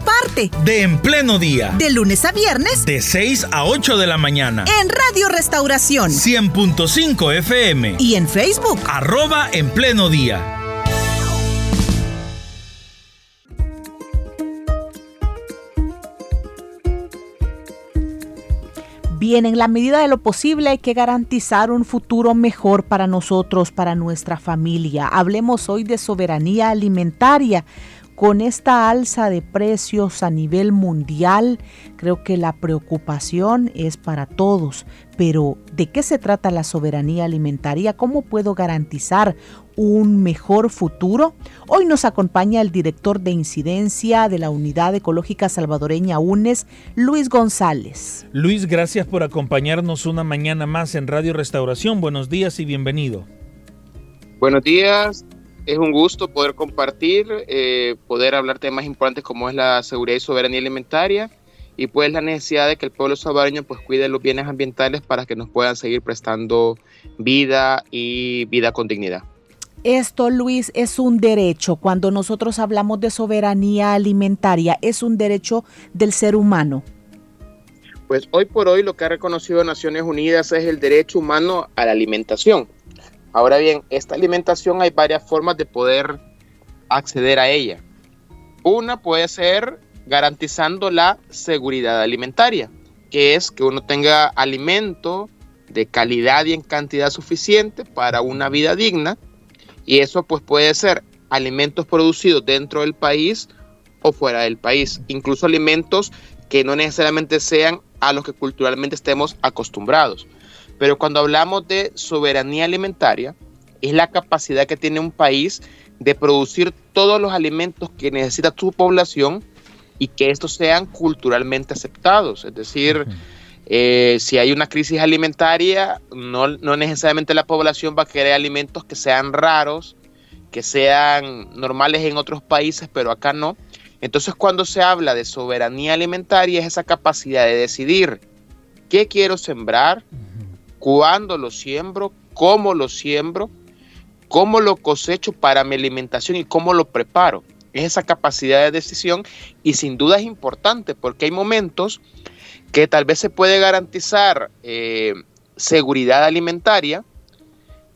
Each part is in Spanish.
parte de En Pleno Día. De lunes a viernes. De 6 a 8 de la mañana. En Radio Restauración. 100.5 FM. Y en Facebook. Arroba En Pleno Día. Bien, en la medida de lo posible hay que garantizar un futuro mejor para nosotros, para nuestra familia. Hablemos hoy de soberanía alimentaria con esta alza de precios a nivel mundial, creo que la preocupación es para todos. Pero, ¿de qué se trata la soberanía alimentaria? ¿Cómo puedo garantizar un mejor futuro? Hoy nos acompaña el director de incidencia de la Unidad Ecológica Salvadoreña UNES, Luis González. Luis, gracias por acompañarnos una mañana más en Radio Restauración. Buenos días y bienvenido. Buenos días, es un gusto poder compartir, eh, poder hablar temas importantes como es la seguridad y soberanía alimentaria y pues la necesidad de que el pueblo salvadoreño pues cuide los bienes ambientales para que nos puedan seguir prestando vida y vida con dignidad. Esto, Luis, es un derecho. Cuando nosotros hablamos de soberanía alimentaria, es un derecho del ser humano. Pues hoy por hoy lo que ha reconocido Naciones Unidas es el derecho humano a la alimentación. Ahora bien, esta alimentación hay varias formas de poder acceder a ella. Una puede ser garantizando la seguridad alimentaria, que es que uno tenga alimento de calidad y en cantidad suficiente para una vida digna. Y eso pues puede ser alimentos producidos dentro del país o fuera del país, incluso alimentos que no necesariamente sean a los que culturalmente estemos acostumbrados. Pero cuando hablamos de soberanía alimentaria, es la capacidad que tiene un país de producir todos los alimentos que necesita su población y que estos sean culturalmente aceptados. Es decir, eh, si hay una crisis alimentaria, no, no necesariamente la población va a querer alimentos que sean raros, que sean normales en otros países, pero acá no. Entonces, cuando se habla de soberanía alimentaria, es esa capacidad de decidir qué quiero sembrar, cuándo lo siembro, cómo lo siembro, cómo lo cosecho para mi alimentación y cómo lo preparo. Es esa capacidad de decisión y sin duda es importante porque hay momentos que tal vez se puede garantizar eh, seguridad alimentaria,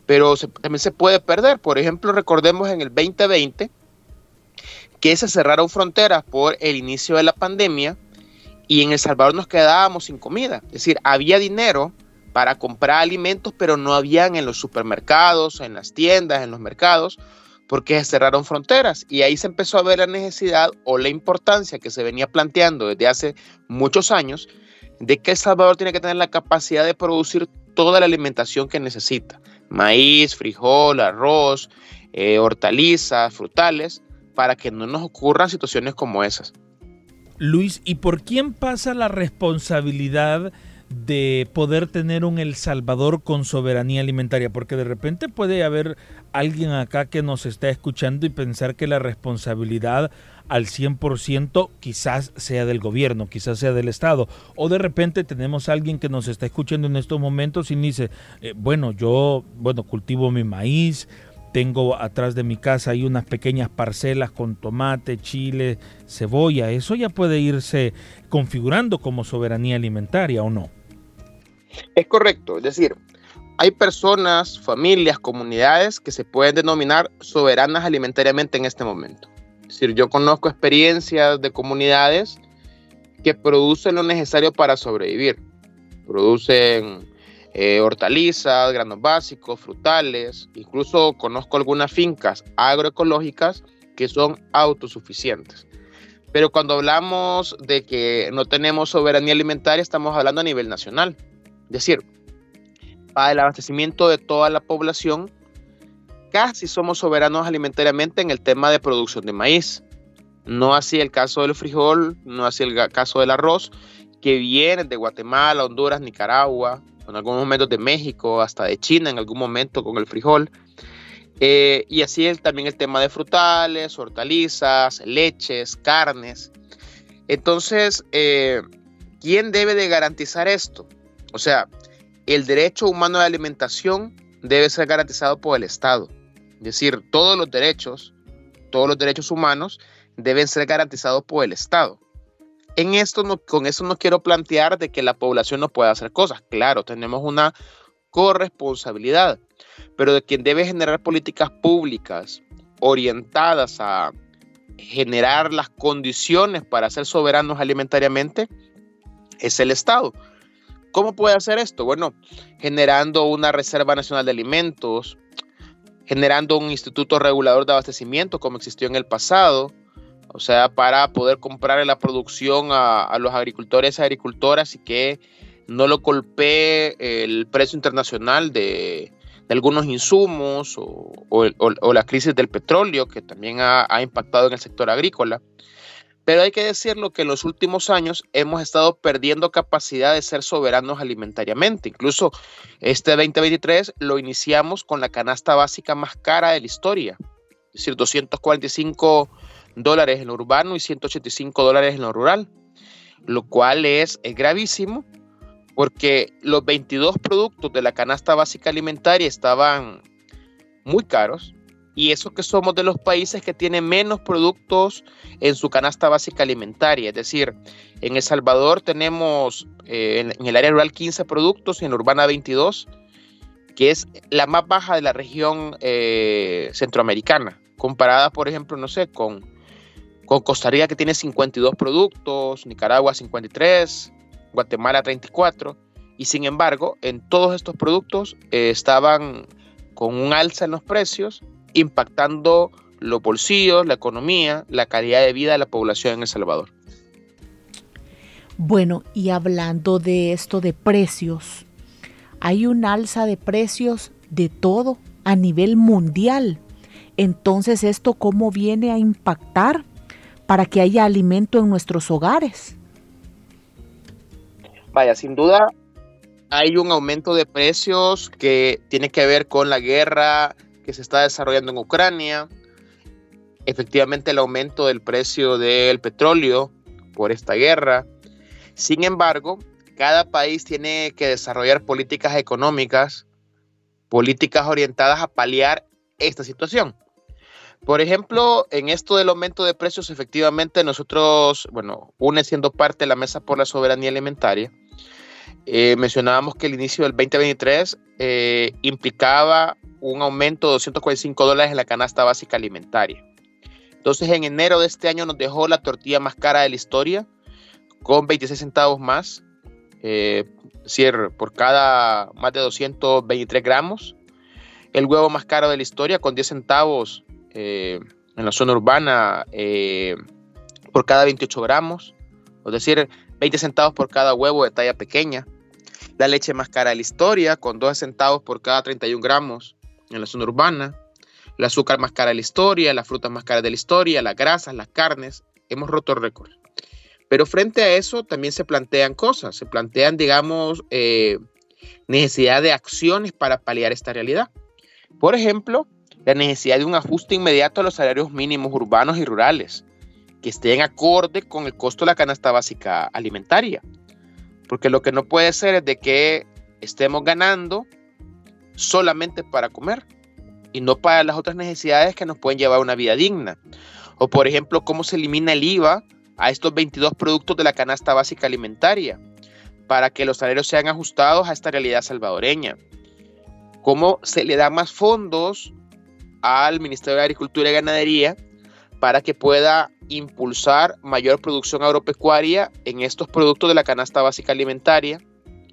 pero también se puede perder. Por ejemplo, recordemos en el 2020 que se cerraron fronteras por el inicio de la pandemia y en El Salvador nos quedábamos sin comida. Es decir, había dinero para comprar alimentos, pero no habían en los supermercados, en las tiendas, en los mercados, porque se cerraron fronteras. Y ahí se empezó a ver la necesidad o la importancia que se venía planteando desde hace muchos años de que El Salvador tiene que tener la capacidad de producir toda la alimentación que necesita. Maíz, frijol, arroz, eh, hortalizas, frutales, para que no nos ocurran situaciones como esas. Luis, ¿y por quién pasa la responsabilidad de poder tener un El Salvador con soberanía alimentaria, porque de repente puede haber alguien acá que nos está escuchando y pensar que la responsabilidad al 100% quizás sea del gobierno, quizás sea del Estado, o de repente tenemos a alguien que nos está escuchando en estos momentos y dice, eh, bueno, yo, bueno, cultivo mi maíz, tengo atrás de mi casa ahí unas pequeñas parcelas con tomate, chile, cebolla, eso ya puede irse configurando como soberanía alimentaria o no. Es correcto, es decir, hay personas, familias, comunidades que se pueden denominar soberanas alimentariamente en este momento. Es decir, yo conozco experiencias de comunidades que producen lo necesario para sobrevivir. Producen eh, hortalizas, granos básicos, frutales, incluso conozco algunas fincas agroecológicas que son autosuficientes. Pero cuando hablamos de que no tenemos soberanía alimentaria, estamos hablando a nivel nacional. Decir, para el abastecimiento de toda la población, casi somos soberanos alimentariamente en el tema de producción de maíz. No así el caso del frijol, no así el caso del arroz, que viene de Guatemala, Honduras, Nicaragua, en algunos momentos de México, hasta de China en algún momento con el frijol. Eh, y así también el tema de frutales, hortalizas, leches, carnes. Entonces, eh, ¿quién debe de garantizar esto? O sea, el derecho humano de alimentación debe ser garantizado por el Estado. Es decir, todos los derechos, todos los derechos humanos deben ser garantizados por el Estado. En esto con eso no quiero plantear de que la población no pueda hacer cosas. Claro, tenemos una corresponsabilidad, pero de quien debe generar políticas públicas orientadas a generar las condiciones para ser soberanos alimentariamente es el Estado. ¿Cómo puede hacer esto? Bueno, generando una Reserva Nacional de Alimentos, generando un instituto regulador de abastecimiento como existió en el pasado, o sea, para poder comprar la producción a, los agricultores y agricultoras y que no lo golpee el precio internacional de, algunos insumos o, la crisis del petróleo que también ha, ha, impactado en el sector agrícola. Pero hay que decirlo que en los últimos años hemos estado perdiendo capacidad de ser soberanos alimentariamente. Incluso este 2023 lo iniciamos con la canasta básica más cara de la historia, es decir, 245 dólares en lo urbano y 185 dólares en lo rural, lo cual es, gravísimo porque los 22 productos de la canasta básica alimentaria estaban muy caros y eso que somos de los países que tienen menos productos en su canasta básica alimentaria. Es decir, en El Salvador tenemos eh, en, el área rural 15 productos y en la urbana 22, que es la más baja de la región eh, centroamericana, comparada, por ejemplo, no sé, con con Costa Rica que tiene 52 productos, Nicaragua 53, Guatemala 34, y sin embargo, en todos estos productos eh, estaban con un alza en los precios, impactando los bolsillos, la economía, la calidad de vida de la población en El Salvador. Bueno, y hablando de esto de precios, hay un alza de precios de todo a nivel mundial. Entonces, ¿esto cómo viene a impactar para que haya alimento en nuestros hogares. Vaya, sin duda hay un aumento de precios que tiene que ver con la guerra que se está desarrollando en Ucrania, efectivamente el aumento del precio del petróleo por esta guerra. Sin embargo, cada país tiene que desarrollar políticas económicas, políticas orientadas a paliar esta situación. Por ejemplo, en esto del aumento de precios, efectivamente nosotros, bueno, UNE siendo parte de la Mesa por la Soberanía Alimentaria, eh, mencionábamos que el inicio del 2023 eh, implicaba un aumento de 245 dólares en la canasta básica alimentaria. Entonces, en enero de este año nos dejó la tortilla más cara de la historia, con 26 centavos más, eh, por cada más de 223 gramos. El huevo más caro de la historia, con 10 centavos eh, en la zona urbana eh, por cada 28 gramos, es decir, 20 centavos por cada huevo de talla pequeña. La leche más cara de la historia, con 12 centavos por cada 31 gramos en la zona urbana. El azúcar más cara de la historia, las frutas más caras de la historia, las grasas, las carnes. Hemos roto récords. Pero frente a eso también se plantean cosas, se plantean, digamos, eh, necesidad de acciones para paliar esta realidad. Por ejemplo, la necesidad de un ajuste inmediato a los salarios mínimos urbanos y rurales, que estén acorde con el costo de la canasta básica alimentaria. Porque lo que no puede ser es de que estemos ganando solamente para comer y no para las otras necesidades que nos pueden llevar a una vida digna. O por ejemplo, cómo se elimina el IVA a estos 22 productos de la canasta básica alimentaria para que los salarios sean ajustados a esta realidad salvadoreña. Cómo se le da más fondos al Ministerio de Agricultura y Ganadería para que pueda impulsar mayor producción agropecuaria en estos productos de la canasta básica alimentaria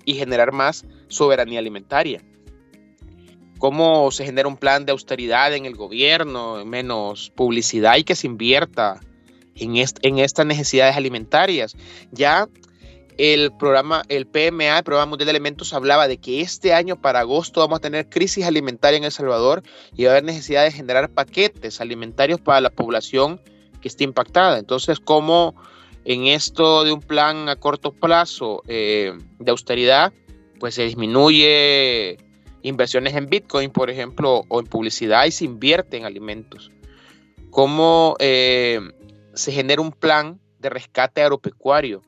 y generar más soberanía alimentaria. Cómo se genera un plan de austeridad en el gobierno, menos publicidad y que se invierta en, estas necesidades alimentarias. Ya el programa, el PMA, el Programa Mundial de Alimentos, hablaba de que este año para agosto vamos a tener crisis alimentaria en El Salvador y va a haber necesidad de generar paquetes alimentarios para la población que esté impactada. Entonces, ¿cómo en esto de un plan a corto plazo eh, de austeridad, pues se disminuye inversiones en Bitcoin, por ejemplo, o en publicidad y se invierte en alimentos. Cómo eh, se genera un plan de rescate agropecuario,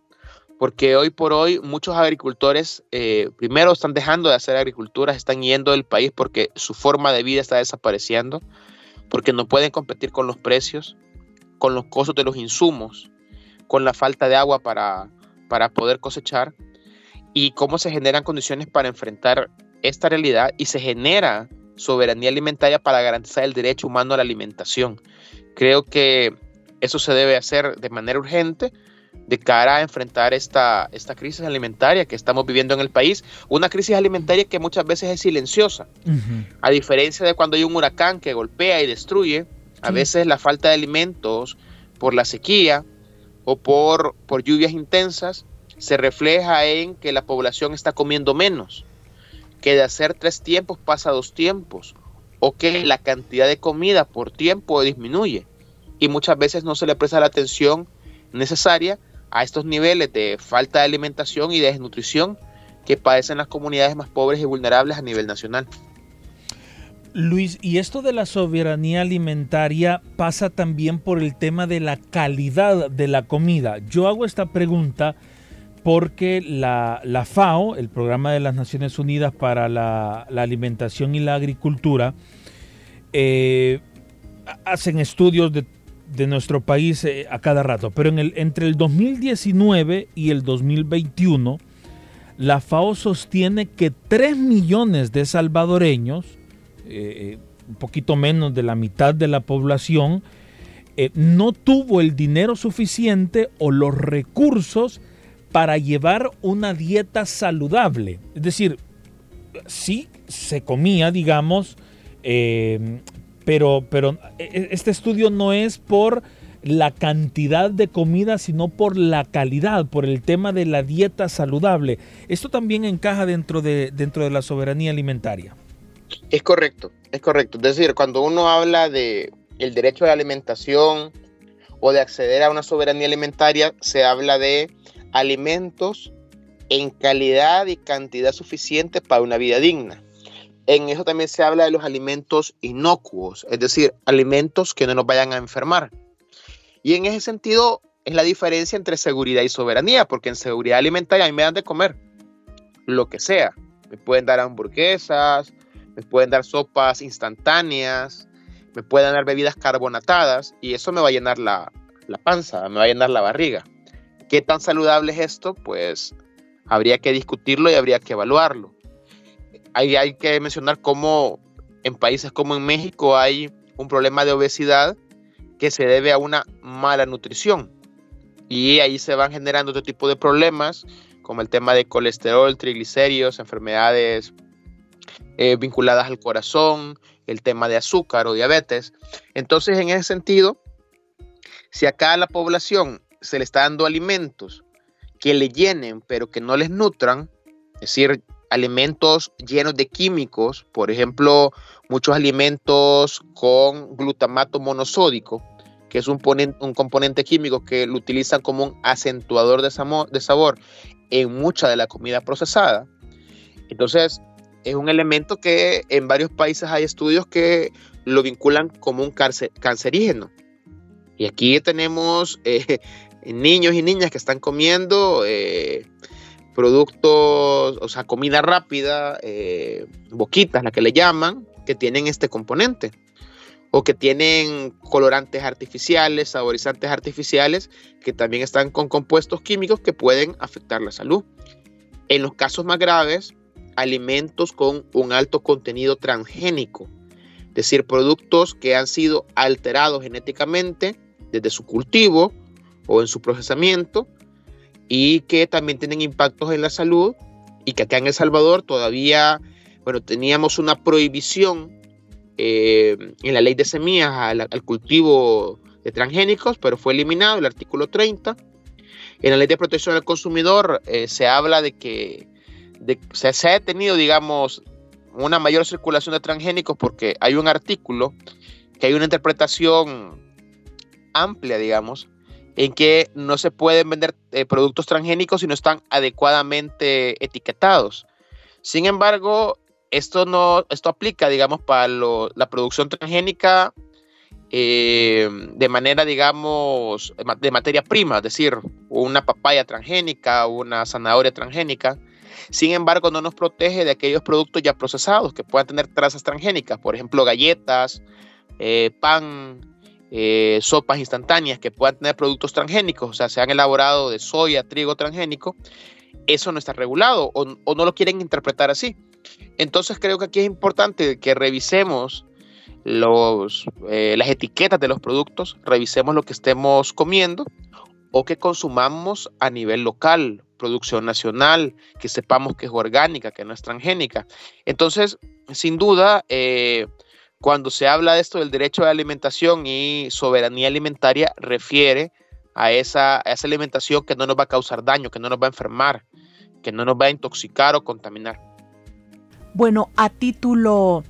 porque hoy por hoy muchos agricultores eh, primero están dejando de hacer agricultura, están yendo del país porque su forma de vida está desapareciendo, porque no pueden competir con los precios, con los costos de los insumos, con la falta de agua para, para poder cosechar y cómo se generan condiciones para enfrentar esta realidad y se genera soberanía alimentaria para garantizar el derecho humano a la alimentación. Creo que eso se debe hacer de manera urgente de cara a enfrentar esta, esta crisis alimentaria que estamos viviendo en el país. Una crisis alimentaria que muchas veces es silenciosa. A diferencia de cuando hay un huracán que golpea y destruye, a veces la falta de alimentos por la sequía o por, por lluvias intensas se refleja en que la población está comiendo menos, que de hacer tres tiempos pasa a dos tiempos, o que la cantidad de comida por tiempo disminuye. Y muchas veces no se le presta la atención necesaria a estos niveles de falta de alimentación y de desnutrición que padecen las comunidades más pobres y vulnerables a nivel nacional. Luis, y esto de la soberanía alimentaria pasa también por el tema de la calidad de la comida. Yo hago esta pregunta porque la, FAO, el Programa de las Naciones Unidas para la, Alimentación y la Agricultura, eh, hacen estudios de nuestro país eh, a cada rato, pero el, entre el 2019 y el 2021, la FAO sostiene que 3 millones de salvadoreños, eh, un poquito menos de la mitad de la población, eh, no tuvo el dinero suficiente o los recursos para llevar una dieta saludable. Es decir, sí se comía, digamos, pero, pero e, e, este estudio no es por la cantidad de comida, sino por la calidad, por el tema de la dieta saludable. Esto también encaja dentro de, dentro de la soberanía alimentaria. Es correcto, es correcto. Es decir, cuando uno habla de el derecho a la alimentación o de acceder a una soberanía alimentaria, se habla de alimentos en calidad y cantidad suficiente para una vida digna en eso también se habla de los alimentos inocuos, es decir, alimentos que no nos vayan a enfermar. Y en ese sentido es la diferencia entre seguridad y soberanía, porque en seguridad alimentaria a mí me dan de comer lo que sea. Me pueden dar hamburguesas, me pueden dar sopas instantáneas, me pueden dar bebidas carbonatadas y eso me va a llenar la, la panza, me va a llenar la barriga. ¿Qué tan saludable es esto? Pues habría que discutirlo y habría que evaluarlo hay que mencionar cómo en países como en México hay un problema de obesidad que se debe a una mala nutrición. Y ahí se van generando otro tipo de problemas, como el tema de colesterol, triglicéridos, enfermedades eh, vinculadas al corazón, el tema de azúcar o diabetes. Entonces, en ese sentido, si acá a la población se le está dando alimentos que le llenen, pero que no les nutran, es decir, alimentos llenos de químicos, por ejemplo, muchos alimentos con glutamato monosódico, que es un, componente químico que lo utilizan como un acentuador de sabor en mucha de la comida procesada. Entonces, es un elemento que en varios países hay estudios que lo vinculan como un cancerígeno. Y aquí tenemos eh, niños y niñas que están comiendo eh, productos, o sea, comida rápida, eh, boquitas, la que le llaman, que tienen este componente. O que tienen colorantes artificiales, saborizantes artificiales, que también están con compuestos químicos que pueden afectar la salud. En los casos más graves, alimentos con un alto contenido transgénico, es decir, productos que han sido alterados genéticamente desde su cultivo o en su procesamiento y que también tienen impactos en la salud y que acá en El Salvador todavía, bueno, teníamos una prohibición eh, en la ley de semillas al, cultivo de transgénicos, pero fue eliminado el artículo 30. En la ley de protección del consumidor eh, se habla de que se, ha tenido, digamos, una mayor circulación de transgénicos porque hay un artículo que hay una interpretación amplia, digamos, en que no se pueden vender eh, productos transgénicos si no están adecuadamente etiquetados. Sin embargo, esto no, esto aplica, digamos, para la producción transgénica eh, de manera, digamos, de materia prima, es decir, una papaya transgénica, una zanahoria transgénica. Sin embargo, no nos protege de aquellos productos ya procesados que puedan tener trazas transgénicas, por ejemplo, galletas, eh, pan, eh, sopas instantáneas que puedan tener productos transgénicos, o sea, se han elaborado de soya, trigo transgénico, eso no está regulado o, no lo quieren interpretar así. Entonces creo que aquí es importante que revisemos eh, las etiquetas de los productos, revisemos lo que estemos comiendo o que consumamos a nivel local, producción nacional, que sepamos que es orgánica, que no es transgénica. Entonces, sin duda, eh, cuando se habla de esto del derecho de alimentación y soberanía alimentaria, refiere a esa, a esa alimentación que no nos va a causar daño, que no nos va a enfermar, que no nos va a intoxicar o contaminar. Bueno, a título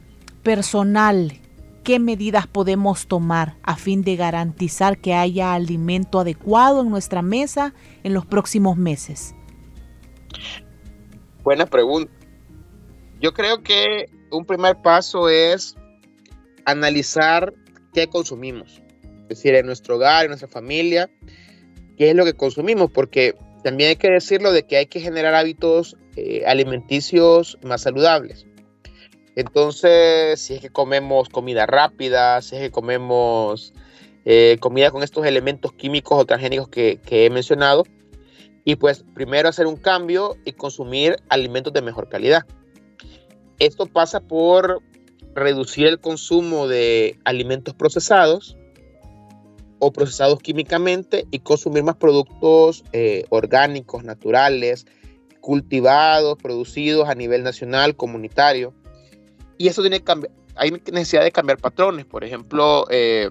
personal, ¿qué medidas podemos tomar a fin de garantizar que haya alimento adecuado en nuestra mesa en los próximos meses? Buena pregunta. Yo creo que un primer paso es analizar qué consumimos. Es decir, en nuestro hogar, en nuestra familia, qué es lo que consumimos, porque también hay que decirlo de que hay que generar hábitos eh, alimenticios más saludables. Entonces, si es que comemos comida rápida, si es que comemos eh, comida con estos elementos químicos o transgénicos que, que he mencionado, y pues primero hacer un cambio y consumir alimentos de mejor calidad. Esto pasa por reducir el consumo de alimentos procesados o procesados químicamente y consumir más productos eh, orgánicos, naturales, cultivados, producidos a nivel nacional, comunitario. Y eso tiene que cambiar. Hay necesidad de cambiar patrones. Por ejemplo, eh,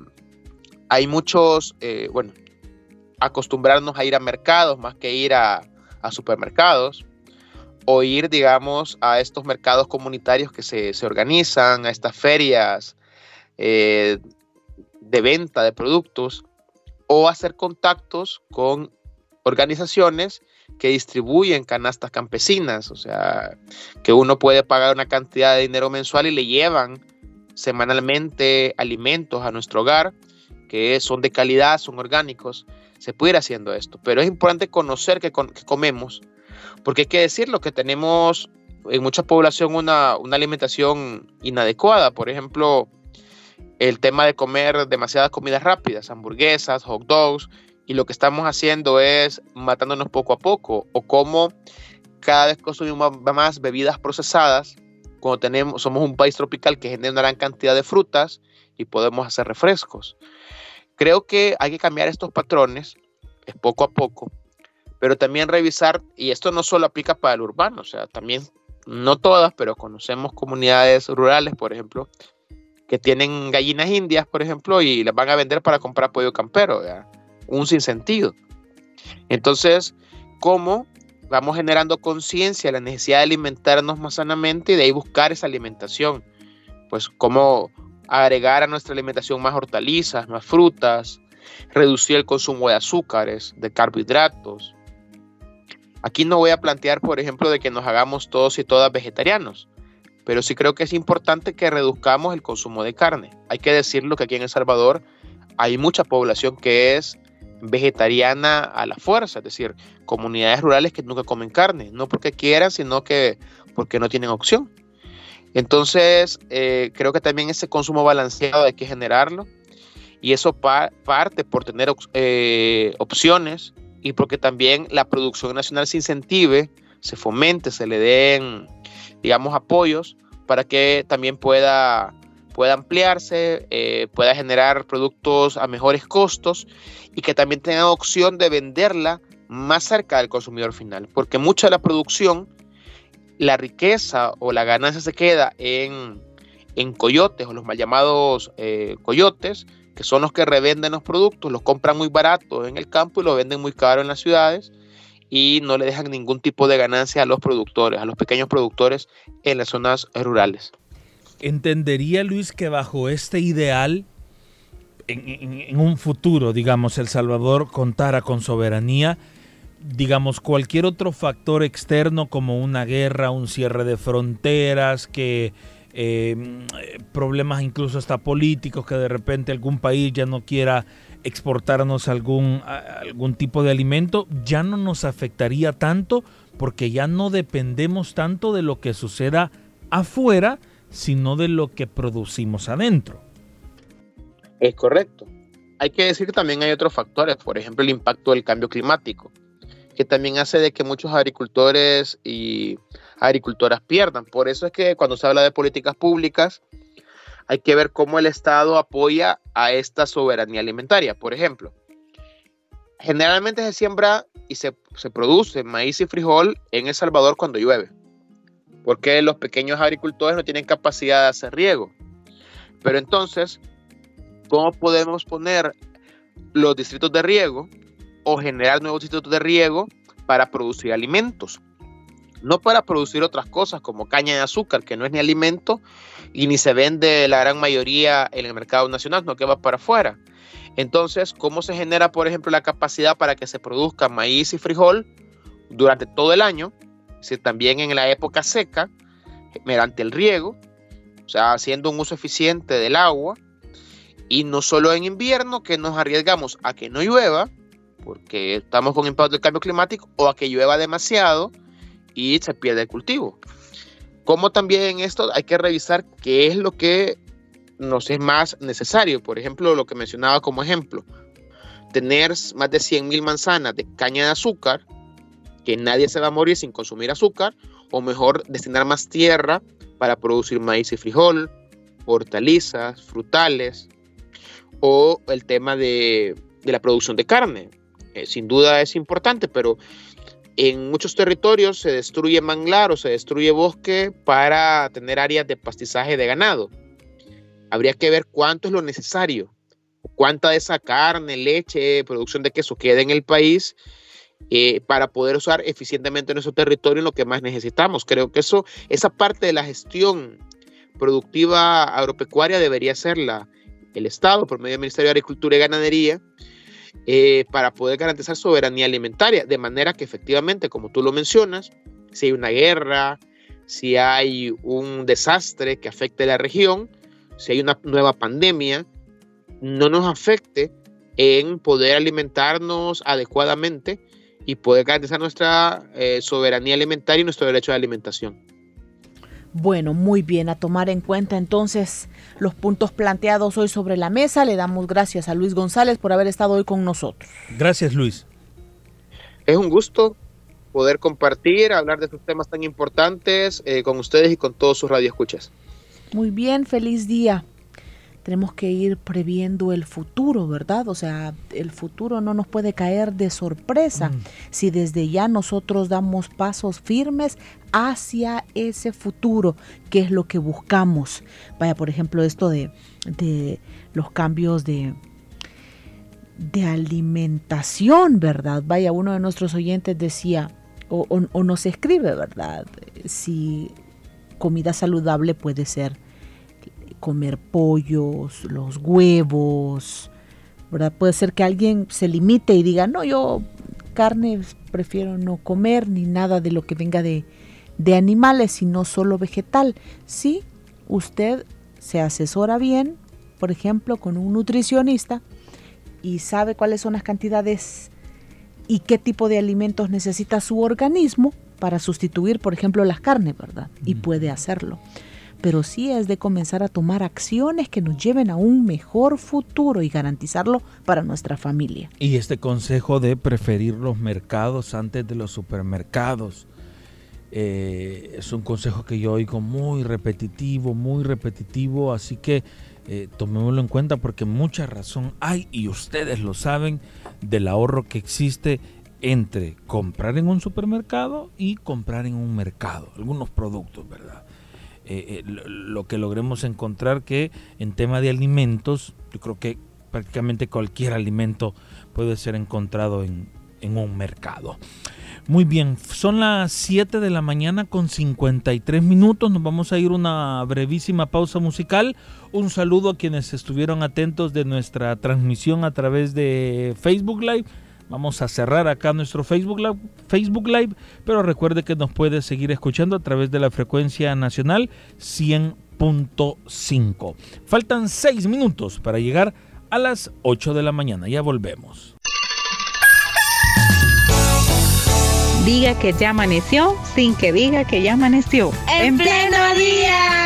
hay muchos, eh, bueno, acostumbrarnos a ir a mercados más que ir a, supermercados o ir, digamos, a estos mercados comunitarios que se, organizan, a estas ferias eh, de venta de productos, o hacer contactos con organizaciones que distribuyen canastas campesinas, o sea, que uno puede pagar una cantidad de dinero mensual y le llevan semanalmente alimentos a nuestro hogar, que son de calidad, son orgánicos, se puede ir haciendo esto, pero es importante conocer qué, comemos, porque hay que decirlo que tenemos en mucha población una, alimentación inadecuada. Por ejemplo, el tema de comer demasiadas comidas rápidas, hamburguesas, hot dogs, y lo que estamos haciendo es matándonos poco a poco, o como cada vez consumimos más bebidas procesadas, cuando tenemos, somos un país tropical que genera una gran cantidad de frutas y podemos hacer refrescos. Creo que hay que cambiar estos patrones, es poco a poco, pero también revisar, y esto no solo aplica para el urbano, o sea, también, no todas, pero conocemos comunidades rurales, por ejemplo, que tienen gallinas indias, por ejemplo, y las van a vender para comprar pollo campero, un sinsentido. Entonces, ¿cómo vamos generando conciencia de la necesidad de alimentarnos más sanamente y de ahí buscar esa alimentación? Pues, ¿cómo agregar a nuestra alimentación más hortalizas, más frutas, reducir el consumo de azúcares, de carbohidratos, Aquí no voy a plantear, por ejemplo, de que nos hagamos todos y todas vegetarianos, pero sí creo que es importante que reduzcamos el consumo de carne. Hay que decirlo que aquí en El Salvador hay mucha población que es vegetariana a la fuerza, es decir, comunidades rurales que nunca comen carne, no porque quieran, sino que porque no tienen opción. Entonces, eh, creo que también ese consumo balanceado hay que generarlo y eso parte por tener eh, opciones y porque también la producción nacional se incentive, se fomente, se le den, digamos, apoyos para que también pueda, pueda ampliarse, eh, pueda generar productos a mejores costos y que también tenga opción de venderla más cerca del consumidor final, porque mucha de la producción, la riqueza o la ganancia se queda en, en coyotes o los mal llamados eh, coyotes, que son los que revenden los productos, los compran muy baratos en el campo y los venden muy caro en las ciudades y no le dejan ningún tipo de ganancia a los productores, a los pequeños productores en las zonas rurales. ¿Entendería Luis que bajo este ideal, en, un futuro, digamos, El Salvador contara con soberanía, digamos, cualquier otro factor externo como una guerra, un cierre de fronteras, que eh, problemas incluso hasta políticos, que de repente algún país ya no quiera exportarnos algún, algún tipo de alimento, ya no nos afectaría tanto porque ya no dependemos tanto de lo que suceda afuera, sino de lo que producimos adentro. Es correcto. Hay que decir también hay otros factores, por ejemplo el impacto del cambio climático, que también hace de que muchos agricultores y agricultoras pierdan. Por eso es que cuando se habla de políticas públicas, hay que ver cómo el Estado apoya a esta soberanía alimentaria. Por ejemplo, generalmente se siembra y se, se produce maíz y frijol en El Salvador cuando llueve, porque los pequeños agricultores no tienen capacidad de hacer riego. Pero entonces, ¿cómo podemos poner los distritos de riego o generar nuevos distritos de riego para producir alimentos? No para producir otras cosas como caña de azúcar, que no es ni alimento y ni se vende la gran mayoría en el mercado nacional, no que va para afuera. Entonces, ¿cómo se genera, por ejemplo, la capacidad para que se produzca maíz y frijol durante todo el año? Si también en la época seca, mediante el riego, o sea, haciendo un uso eficiente del agua, y no solo en invierno, que nos arriesgamos a que no llueva, porque estamos con impacto del cambio climático, o a que llueva demasiado y se pierde el cultivo. Como también esto hay que revisar qué es lo que nos es más necesario. Por ejemplo, lo que mencionaba como ejemplo, tener más de 100.000 manzanas de caña de azúcar, que nadie se va a morir sin consumir azúcar, o mejor destinar más tierra para producir maíz y frijol, hortalizas, frutales, o el tema de, la producción de carne. Eh, sin duda es importante, pero en muchos territorios se destruye manglar o se destruye bosque para tener áreas de pastizaje de ganado habría que ver cuánto es lo necesario, cuánta de esa carne, leche, producción de queso queda en el país eh, para poder usar eficientemente nuestro territorio en lo que más necesitamos. Creo que eso, esa parte de la gestión productiva agropecuaria debería ser la, el Estado, por medio del Ministerio de Agricultura y Ganadería, eh, para poder garantizar soberanía alimentaria, de manera que efectivamente, como tú lo mencionas, si hay una guerra, si hay un desastre que afecte a la región, si hay una nueva pandemia, no nos afecte en poder alimentarnos adecuadamente y poder garantizar nuestra eh, soberanía alimentaria y nuestro derecho de alimentación. Bueno, muy bien, a tomar en cuenta entonces los puntos planteados hoy sobre la mesa. Le damos gracias a Luis González por haber estado hoy con nosotros. Gracias, Luis. Es un gusto poder compartir, hablar de estos temas tan importantes eh, con ustedes y con todos sus radioescuchas. Muy bien, feliz día. Tenemos que ir previendo el futuro, ¿verdad? O sea, el futuro no nos puede caer de sorpresa mm. si desde ya nosotros damos pasos firmes hacia ese futuro, que es lo que buscamos. Vaya, por ejemplo, esto de, los cambios de, de alimentación, ¿verdad? Vaya, uno de nuestros oyentes decía, o, o, nos escribe, ¿verdad? Si comida saludable puede ser comer pollos, los huevos, ¿verdad? Puede ser que alguien se limite y diga, no, yo carne prefiero no comer ni nada de lo que venga de, de animales, sino solo vegetal. Si usted se asesora bien, por ejemplo, con un nutricionista y sabe cuáles son las cantidades y qué tipo de alimentos necesita su organismo, para sustituir, por ejemplo, las carnes, ¿verdad? Y puede hacerlo. Pero sí es de comenzar a tomar acciones que nos lleven a un mejor futuro y garantizarlo para nuestra familia. Y este consejo de preferir los mercados antes de los supermercados. Eh, es un consejo que yo oigo muy repetitivo, muy repetitivo, así que eh, tomémoslo en cuenta porque mucha razón hay y ustedes lo saben del ahorro que existe entre comprar en un supermercado y comprar en un mercado, algunos productos, ¿verdad? Eh, eh, lo, que logremos encontrar que en tema de alimentos, yo creo que prácticamente cualquier alimento puede ser encontrado en, un mercado. Muy bien, son las 7 de la mañana con 53 minutos. Nos vamos a ir una brevísima pausa musical. Un saludo a quienes estuvieron atentos de nuestra transmisión a través de Facebook Live Vamos a cerrar acá nuestro Facebook Live, Facebook Live, pero recuerde que nos puede seguir escuchando a través de la frecuencia nacional 100.5. Faltan 6 minutos para llegar a las 8 de la mañana. Ya volvemos. Diga que ya amaneció sin que diga que ya amaneció. En pleno día.